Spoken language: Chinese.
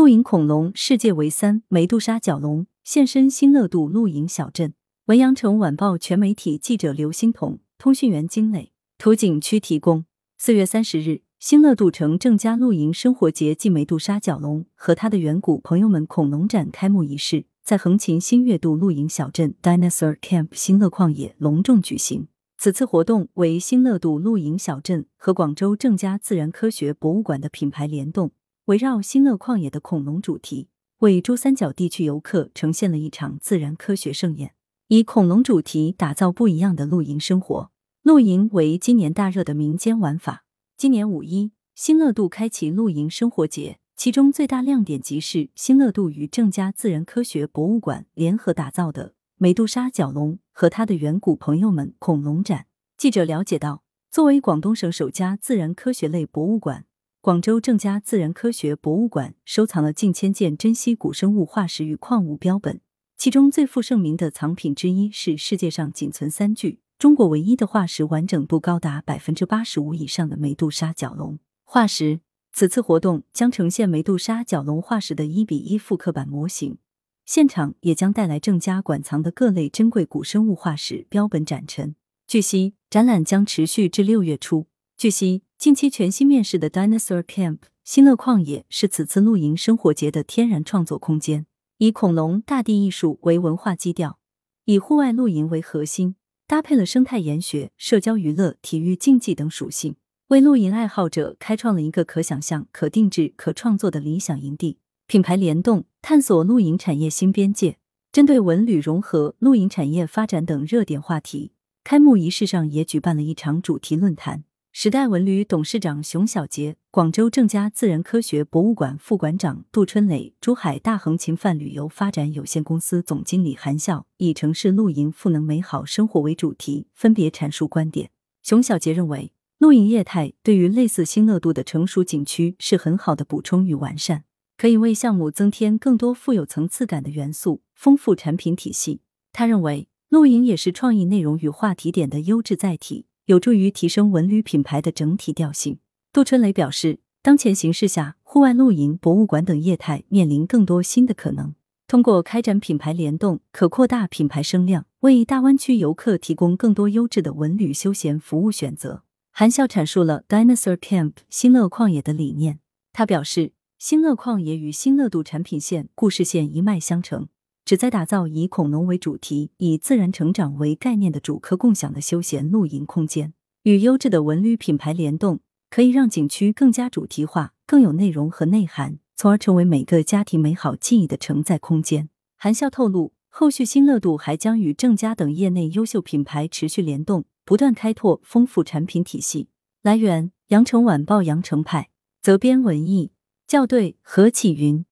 露营恐龙世界为三，梅杜莎角龙现身新乐度露营小镇。文阳城晚报全媒体记者刘欣彤，通讯员金磊，图景区提供。四月三十日，新乐度城正佳露营生活节暨梅杜莎角龙和他的远古朋友们恐龙展开幕仪式在横琴新月度露营小镇 Dinosaur Camp 新乐旷野隆重举行。此次活动为新乐度露营小镇和广州正佳自然科学博物馆的品牌联动。围绕新乐旷野的恐龙主题，为珠三角地区游客呈现了一场自然科学盛宴。以恐龙主题打造不一样的露营生活。露营为今年大热的民间玩法。今年五一，新乐度开启露营生活节，其中最大亮点即是新乐度与正佳自然科学博物馆联合打造的美杜莎角龙和它的远古朋友们恐龙展。记者了解到，作为广东省首家自然科学类博物馆。广州正佳自然科学博物馆收藏了近千件珍稀古生物化石与矿物标本，其中最负盛名的藏品之一是世界上仅存三具、中国唯一的化石完整度高达百分之八十五以上的梅杜莎角龙化石。此次活动将呈现梅杜莎角龙化石的一比一复刻版模型，现场也将带来正佳馆藏的各类珍贵古生物化石标本展陈。据悉，展览将持续至六月初。据悉。近期全新面世的 Dinosaur Camp 新乐旷野是此次露营生活节的天然创作空间，以恐龙、大地艺术为文化基调，以户外露营为核心，搭配了生态研学、社交娱乐、体育竞技等属性，为露营爱好者开创了一个可想象、可定制、可创作的理想营地。品牌联动，探索露营产业新边界。针对文旅融合、露营产业发展等热点话题，开幕仪式上也举办了一场主题论坛。时代文旅董事长熊小杰、广州正佳自然科学博物馆副馆长杜春磊、珠海大恒秦范旅游发展有限公司总经理韩笑以城市露营赋能美好生活为主题，分别阐述观点。熊小杰认为，露营业态对于类似新乐度的成熟景区是很好的补充与完善，可以为项目增添更多富有层次感的元素，丰富产品体系。他认为，露营也是创意内容与话题点的优质载体。有助于提升文旅品牌的整体调性。杜春雷表示，当前形势下，户外露营、博物馆等业态面临更多新的可能。通过开展品牌联动，可扩大品牌声量，为大湾区游客提供更多优质的文旅休闲服务选择。韩笑阐述了 Dinosaur Camp 新乐旷野的理念。他表示，新乐旷野与新乐度产品线、故事线一脉相承。旨在打造以恐龙为主题、以自然成长为概念的主客共享的休闲露营空间，与优质的文旅品牌联动，可以让景区更加主题化、更有内容和内涵，从而成为每个家庭美好记忆的承载空间。韩笑透露，后续新乐度还将与正佳等业内优秀品牌持续联动，不断开拓丰富产品体系。来源：羊城晚报羊城派，责编：文艺，校对：何启云。